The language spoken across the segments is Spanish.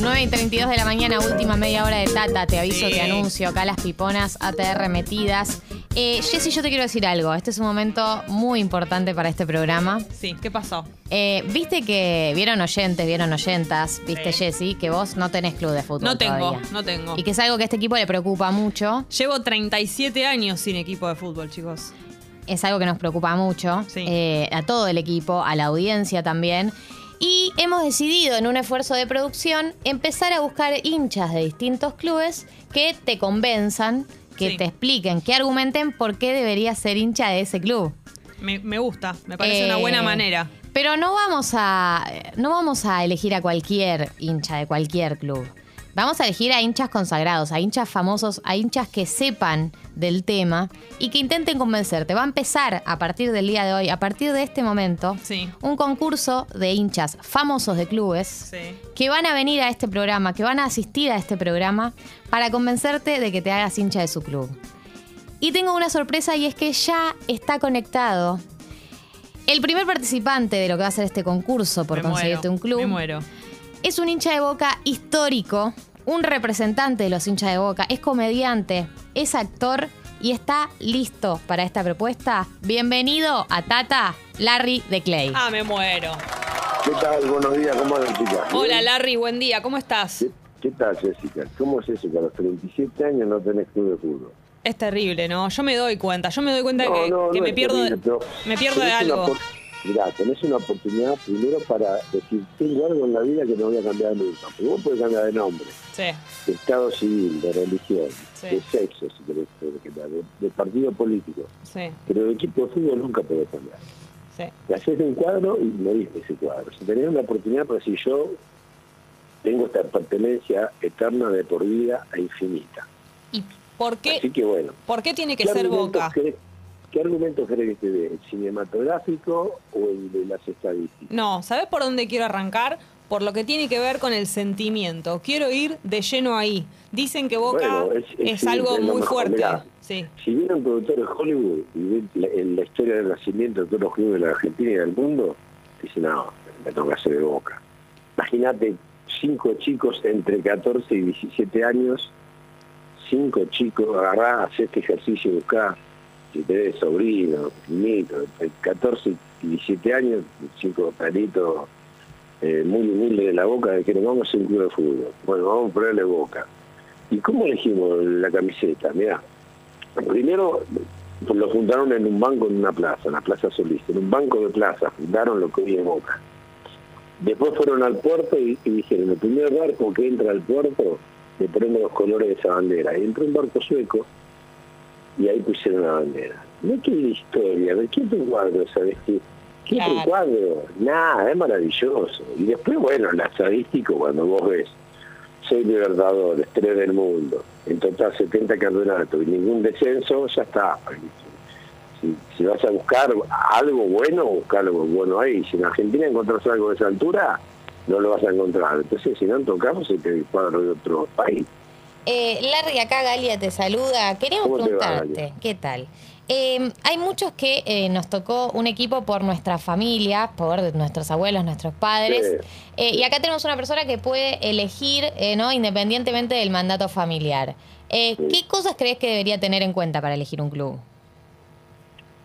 9 y 32 de la mañana, última media hora de Tata. Te aviso, Sí. te anuncio. Acá las piponas ATR metidas. Eh, Jessy, yo te quiero decir algo. Este es un momento muy importante para este programa. Sí, ¿qué pasó? Eh, Viste que vieron oyentes, vieron oyentas, viste Sí. Jessy, que vos no tenés club de fútbol. No tengo, todavía. no tengo. Y que es algo que a este equipo le preocupa mucho. Llevo 37 años sin equipo de fútbol, chicos. es algo que nos preocupa mucho, Sí. eh, a todo el equipo, a la audiencia también. Y hemos decidido, en un esfuerzo de producción, empezar a buscar hinchas de distintos clubes que te convenzan, que Sí. te expliquen, que argumenten por qué deberías ser hincha de ese club. Me, me gusta, me parece Eh, una buena manera. Pero no vamos a no vamos a elegir a cualquier hincha de cualquier club. Vamos a elegir a hinchas consagrados, a hinchas famosos, a hinchas que sepan del tema y que intenten convencerte. Va a empezar a partir del día de hoy, a partir de este momento, Sí. un concurso de hinchas famosos de clubes Sí. que van a venir a este programa, que van a asistir a este programa para convencerte de que te hagas hincha de su club. Y tengo una sorpresa y es que ya está conectado el primer participante de lo que va a ser este concurso por Me conseguirte muero, un club. Me muero. Es un hincha de boca histórico, un representante de los hinchas de boca, es comediante, es actor y está listo para esta propuesta. Bienvenido a Tata Larry de Clay. Ah, me muero. ¿Qué tal? Buenos días, ¿cómo andan, chicas? Hola, Larry, buen día, ¿cómo estás? ¿Qué, qué tal, Jessica? ¿Cómo es eso que a los 37 años no tenés club de fútbol? Es terrible, ¿no? Yo me doy cuenta, yo me doy cuenta No, que, no, que no me pierdo, terrible, pero me pierdo de una algo. Mirá, tenés una oportunidad primero para decir, tengo algo en la vida que no voy a cambiar nunca. Porque vos podés cambiar de nombre, Sí, de estado civil, de religión, Sí. de sexo, si querés, de, de- de partido político. sí, Pero de equipo de fútbol nunca podés cambiar. Te haces un cuadro y morís de ese cuadro. Si tenés una oportunidad para decir yo tengo esta pertenencia eterna de por vida e infinita. ¿Y por Así qué, que bueno. por qué tiene que ser Boca? ¿Qué argumentos crees que te dé? ¿El cinematográfico o el de las estadísticas? No, ¿sabes por dónde quiero arrancar? Por lo que tiene que ver con el sentimiento. Quiero ir de lleno ahí. Dicen que Boca Bueno, es- es, es- sí, algo es muy fuerte. Mirá. Sí, Si vieron productores de Hollywood y la, en la historia del nacimiento de todos los clubes de la Argentina y del mundo, dicen, no, me toca hacer de boca. Imagínate cinco chicos entre 14 y 17 años, cinco chicos, agarrá, hacé este ejercicio y buscá, si tenés sobrino, nieto, entre 14 y 17 años, cinco palitos eh, muy humildes de la boca, nos vamos a hacer un club de fútbol. Bueno, vamos a ponerle boca. ¿Y cómo elegimos la camiseta? Mirá, Primero lo fundaron en un banco en una plaza, en la Plaza Solís, en un banco de plaza, fundaron lo que hoy es Boca. Después fueron al puerto y, y dijeron, el primer barco que entra al puerto, le ponemos los colores de esa bandera. Y entró un barco sueco y ahí pusieron la bandera. No que la historia, ¿de qué otro cuadro sabes qué? ¿Qué otro Claro. cuadro? Nada, es maravilloso. Y después, bueno, la estadística, cuando vos ves seis libertadores, tres del mundo, en total 70 campeonatos y ningún descenso, ya está. Si, si vas a buscar algo bueno, buscar algo bueno ahí. Si en Argentina encontrás algo de esa altura, no lo vas a encontrar. Entonces, si no, caso, se te cuadro de otro país. Eh, Larry, acá Galia te saluda. Queríamos ¿Cómo te va, preguntarte? ¿qué tal? Eh, hay muchos que eh, nos tocó un equipo por nuestra familia, por nuestros abuelos, nuestros padres. Sí. Eh, y acá tenemos una persona que puede elegir, eh, ¿no? Independientemente del mandato familiar. Eh, Sí. ¿Qué cosas crees que debería tener en cuenta para elegir un club?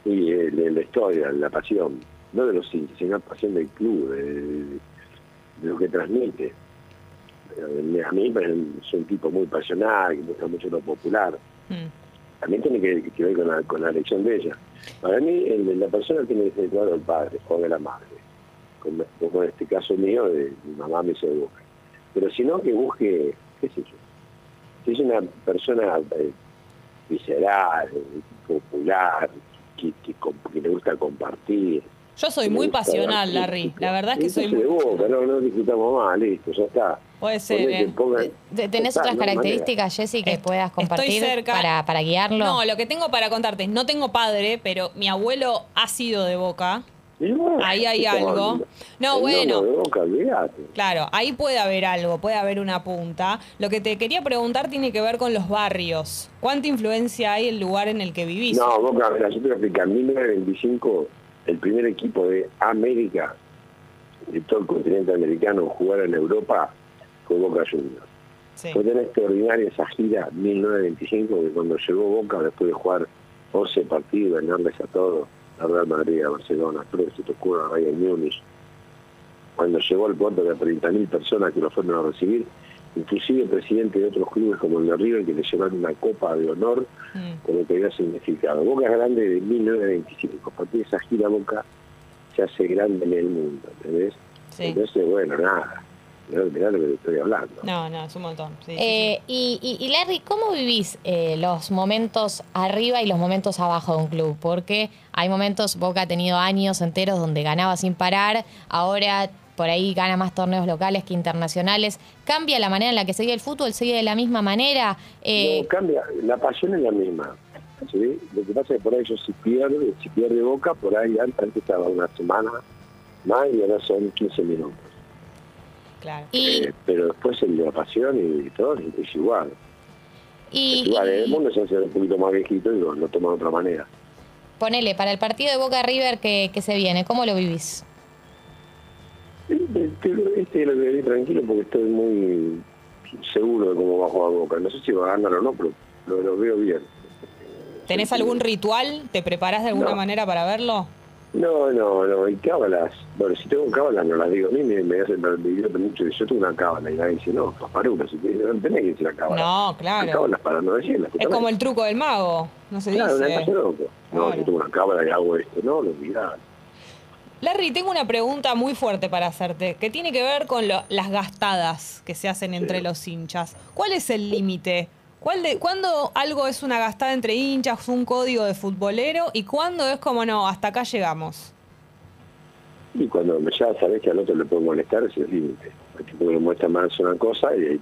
De la historia, la pasión, no de los sino la pasión del club, de, de lo que transmite. A mí parece un- tipo muy pasional, que gusta mucho lo popular. Mm. También tiene que, que ver con la, con la elección de ella. Para mí, el- la persona tiene que ser claro el padre o de la madre. Como, como en este caso mío, de mi mamá me hizo de boca. Pero si no, que busque, qué sé yo. Si es una persona eh, visceral, popular, que, que, comp- que le gusta compartir. Yo soy muy pasional, Larry. La verdad es que soy muy... de boca, no, no discutamos más, listo, ya está. Puede ser, ¿eh? pongan- De- ¿Tenés otras características, Jessy, que puedas compartir cerca. para, para guiarlo? No, lo que tengo para contarte es, no tengo padre, pero mi abuelo ha sido de Boca. Ahí hay ¿qué estamos algo. No, bueno. boca. Claro, ahí puede haber algo, puede haber una punta. Lo que te quería preguntar tiene que ver con los barrios. ¿Cuánta influencia hay el lugar en el que vivís? No, Boca, mira, yo te voy a explicar. En 1925, el primer equipo de América, de todo el continente americano, jugar en Europa, con Boca Juniors. Sí. Fue tan extraordinaria esa gira 1925 que cuando llegó Boca, después de jugar 11 partidos, ganarles a todos, a Real Madrid, a Barcelona, creo que se tocó a Bayern Múnich, cuando llegó al puerto de 30.000 personas que lo fueron a recibir, inclusive presidente de otros clubes como el de River que le llevaron una copa de honor Mm. con lo que había significado. Boca es grande de 1925, a partir de esa gira Boca se hace grande en el mundo, ¿entendés? Sí. Entonces, bueno, nada, mirá, mirá lo que estoy hablando. No, no, es un montón. Sí, sí, Eh, y, y- y Larry, ¿cómo vivís eh, los momentos arriba y los momentos abajo de un club? Porque hay momentos, Boca ha tenido años enteros donde ganaba sin parar, ahora por ahí gana más torneos locales que internacionales. ¿Cambia la manera en la que sigue el fútbol? ¿Sigue de la misma manera? Eh, No, cambia, la pasión es la misma. ¿sí? Lo que pasa es que por ahí yo si pierde, si pierde Boca, por ahí antes, antes estaba una semana más y ahora son 15 minutos. Claro. y, Eh, pero después el de la pasión y todo es, igual. y- es igual, y- el mundo se hace un poquito más viejito y lo, lo toma de otra manera. ponele, para el partido de Boca River que, que se viene, ¿cómo lo vivís? Este, este lo que tranquilo porque estoy muy seguro de cómo va a jugar Boca. No sé si va a ganar o no, pero lo, lo veo bien. ¿Tenés algún ritual? ¿Te preparás de alguna No. manera para verlo? No, no, no, y cábalas. Bueno, si tengo cábalas no las digo. A mí me, me hacen divierte mucho. Yo tengo una cábala y nadie dice, no, Paparuca, si te, no tenés que decir la cábala. No, claro. cábalas para no decirlas. Es como el truco del mago, no se Claro, dice. cosa loco. No, Claro. yo tengo una cábala y hago esto. No, lo mirá. Larry, tengo una pregunta muy fuerte para hacerte, que tiene que ver con lo- las gastadas que se hacen entre Sí. los hinchas. ¿Cuál es el límite? ¿Cuál de, ¿Cuándo algo es una gastada entre hinchas, un código de futbolero, y cuándo es como no, hasta acá llegamos? Y cuando ya sabés que al otro le puede molestar, es el límite. Hay tipo que le muestra más una cosa y hay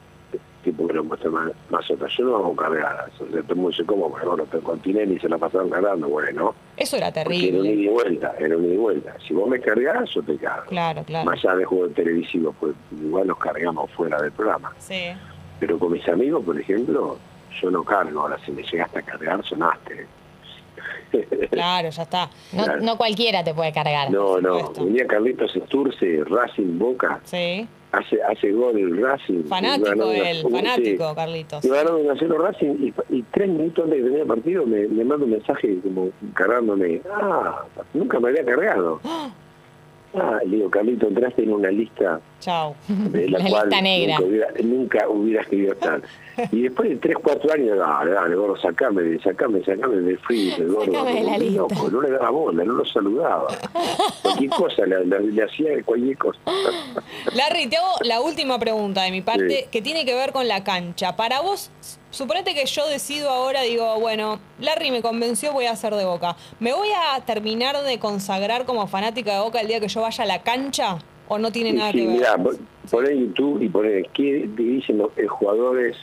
tipo que le muestra más, más otra. Yo no hago cargadas. O sea, todo el mundo dice, ¿cómo? Bueno, pero con Tinelli se la pasaron cargando. Bueno, Eso era porque era un ida terrible. y vuelta, era un ida y vuelta. Si vos me cargás, yo te cargo. Claro, claro. Más allá de juegos televisivos, pues igual nos cargamos fuera del programa. Sí. Pero con mis amigos, por ejemplo, yo no cargo. Ahora, si me llegaste a cargar, sonaste. Claro, ya está. No, Claro. no cualquiera te puede cargar. No, no. Venía Carlitos Esturce, Racing Boca, Sí. hace, hace gol el Racing. Fanático él, sí. fanático, Carlitos. Y ganaron 1 a 0 Racing y, y tres minutos antes de que termine el partido me, me manda un mensaje como cargándome. Ah, nunca me había cargado. Ah, le digo, Carlito, entraste en una lista Chao. de la, La cual lista negra. Nunca, hubiera, nunca hubieras querido estar. Y después de 3, 4 años, dale, dale, gordo, sacame, sacame, sacame del free, del gordo. Sacame de la lista. loco, no le daba bola, no lo saludaba. Cualquier cosa, le, le- le hacía cualquier cosa. Larry, te hago la última pregunta de mi parte Sí. que tiene que ver con la cancha. Para vos, suponete que yo decido ahora, digo, bueno, Larry me convenció, voy a hacer de Boca. ¿Me voy a terminar de consagrar como fanática de Boca el día que yo vaya a la cancha? ¿O no tiene nada sí, que ver? mirá, pon en YouTube y poné qué dicen los eh, jugadores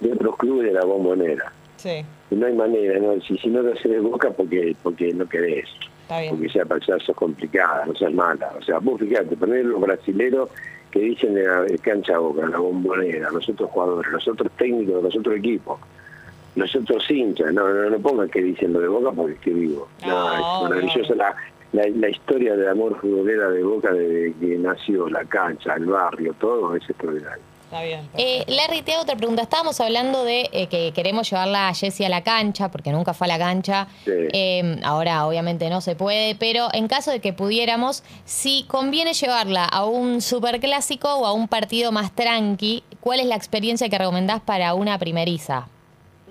de otros clubes de la bombonera. Sí, Y no hay manera, ¿no? Si, si no te haces de boca porque porque no querés. está bien. porque sea para sos complicada, no seas mala. O sea, vos fíjate, poner los brasileros que dicen de la de cancha boca, la bombonera, los otros jugadores, los otros técnicos, los otros equipos, los otros hinchas, no, no, no pongan que dicen lo de boca porque es que vivo. No, No, es maravillosa obvio. la, la, la historia del amor futbolera de boca desde que nació, la cancha, el barrio, todo es extraordinario. Está bien. Eh, Larry, te hago otra pregunta. Estábamos hablando de eh, que queremos llevarla a Jessie a la cancha, porque nunca fue a la cancha. Sí. Eh, ahora, obviamente, no se puede, pero en caso de que pudiéramos, si conviene llevarla a un superclásico o a un partido más tranqui, ¿cuál es la experiencia que recomendás para una primeriza?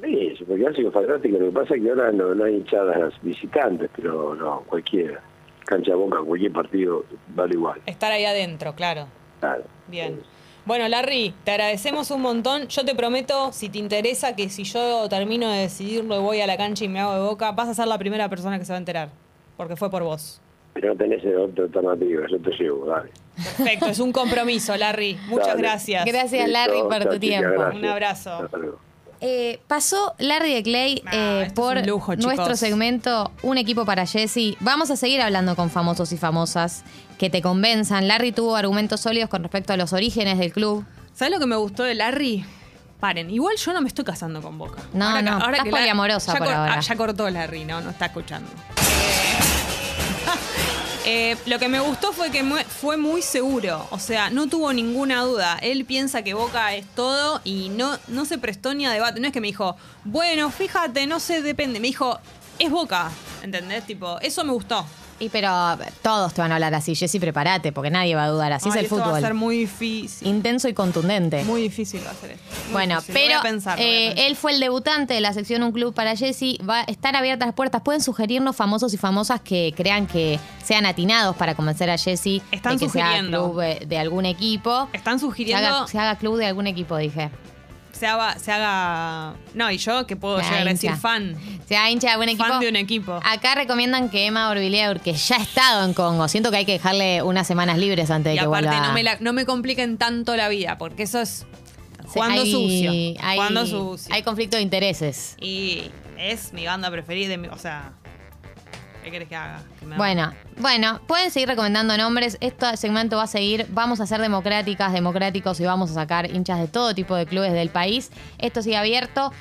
Sí, super clásico fantástico. Lo que pasa es que ahora no, no hay hinchadas visitantes, pero no, cualquiera. Cancha boca, cualquier partido vale igual. Estar ahí adentro, claro. Claro. Bien. Bueno, Larry, te agradecemos un montón. Yo te prometo, si te interesa, que si yo termino de decidirlo y voy a la cancha y me hago de boca, vas a ser la primera persona que se va a enterar. Porque fue por vos. Pero no tenés otra alternativa, yo te llevo, dale. Perfecto, es un compromiso, Larry. Muchas Dale. gracias. Gracias, Larry, por tu tiempo. gracias. Un abrazo. Hasta luego. Eh, pasó Larry de Clay eh, por lujo, nuestro segmento Un equipo para Jesse. Vamos a seguir hablando con famosos y famosas que te convenzan. Larry tuvo argumentos sólidos con respecto a los orígenes del club. ¿Sabes lo que me gustó de Larry? Paren, igual yo no me estoy casando con Boca. No, no, estás que la- poliamorosa ya por ahora. ah, ya cortó Larry, no, no está escuchando. Eh, lo que me gustó fue que fue muy seguro, o sea, no tuvo ninguna duda. Él piensa que Boca es todo y no, no se prestó ni a debate. No es que me dijo, bueno, fíjate, no sé, depende. Me dijo, es Boca, ¿entendés? Tipo, eso me gustó. Y pero todos te van a hablar así, Jessy, prepárate, porque nadie va a dudar. Así Ay, es el esto fútbol. va a ser muy difícil. Intenso y contundente. Muy difícil va a ser esto. Muy Bueno, difícil. Pero a pensar, a eh, él fue el debutante de la sección Un Club para Jessy. Va, están abiertas las puertas. Pueden sugerirnos famosos y famosas que crean que sean atinados para convencer a Jessy Están de que sugiriendo. club eh, de algún equipo. Están Se sugiriendo haga, se haga club de algún equipo, dije. Se haga, se haga. No, y yo que puedo Se llegar a decir fan. Se haga hincha de algún equipo. Fan de un equipo. Acá recomiendan que Emma Orbilier, que ya ha estado en Congo, siento que hay que dejarle unas semanas libres antes de Y que aparte, vuelva. no me, la- no me compliquen tanto la vida, porque eso es jugando Hay- sucio. Hay, jugando sucio. Hay conflicto de intereses. Y es mi banda preferida. O sea, ¿qué querés que haga? Bueno, bueno, pueden seguir recomendando nombres. Este segmento va a seguir. Vamos a ser democráticas, democráticos y vamos a sacar hinchas de todo tipo de clubes del país. Esto sigue abierto.